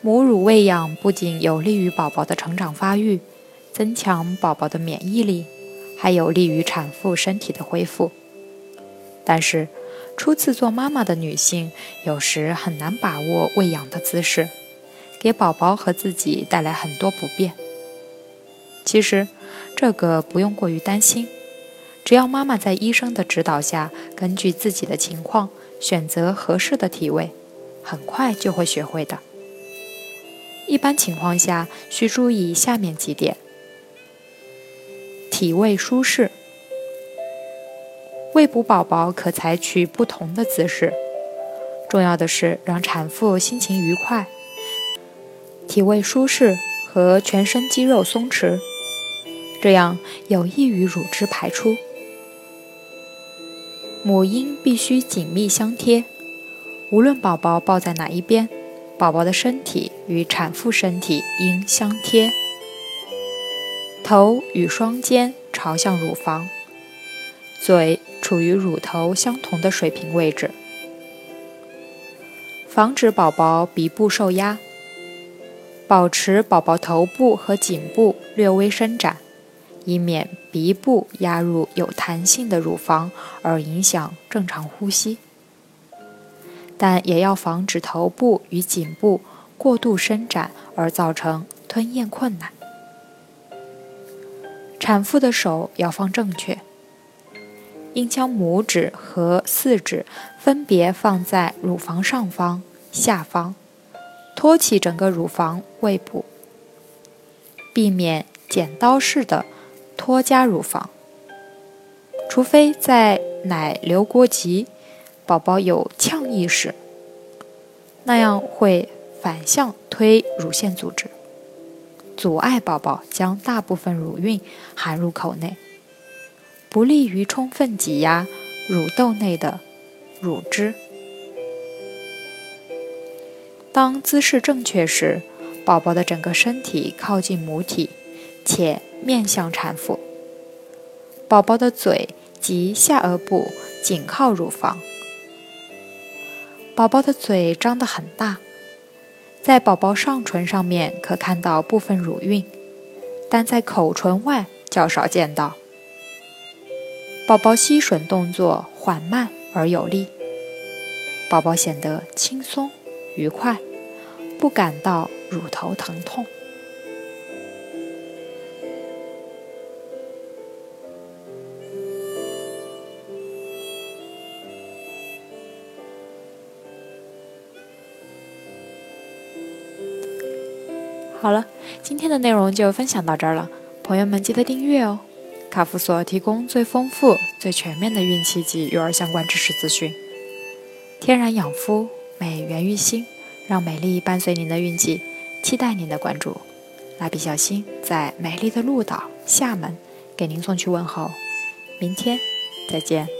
母乳喂养不仅有利于宝宝的成长发育，增强宝宝的免疫力，还有利于产妇身体的恢复。但是，初次做妈妈的女性有时很难把握喂养的姿势，给宝宝和自己带来很多不便。其实，这个不用过于担心，只要妈妈在医生的指导下，根据自己的情况选择合适的体位，很快就会学会的。一般情况下，需注意下面几点：体位舒适。喂哺宝宝可采取不同的姿势，重要的是让产妇心情愉快。体位舒适和全身肌肉松弛，这样有益于乳汁排出。母婴必须紧密相贴，无论宝宝抱在哪一边。宝宝的身体与产妇身体应相贴，头与双肩朝向乳房，嘴处于乳头相同的水平位置，防止宝宝鼻部受压，保持宝宝头部和颈部略微伸展，以免鼻部压入有弹性的乳房而影响正常呼吸。但也要防止头部与颈部过度伸展而造成吞咽困难。产妇的手要放正确，应将拇指和四指分别放在乳房上方、下方，托起整个乳房胃部，避免剪刀式的托夹乳房，除非在奶流过急。宝宝有呛意时，那样会反向推乳腺组织，阻碍宝宝将大部分乳晕含入口内，不利于充分挤压乳窦内的乳汁。当姿势正确时，宝宝的整个身体靠近母体，且面向产妇，宝宝的嘴及下颚部紧靠乳房。宝宝的嘴张得很大，在宝宝上唇上面可看到部分乳晕，但在口唇外较少见到。宝宝吸吮动作缓慢而有力，宝宝显得轻松愉快，不感到乳头疼痛。好了，今天的内容就分享到这儿了，朋友们记得订阅哦。卡夫所提供最丰富、最全面的孕期及育儿相关知识资讯，天然养肤，美源于心，让美丽伴随您的孕期，期待您的关注。蜡笔小新在美丽的鹭岛厦门给您送去问候，明天再见。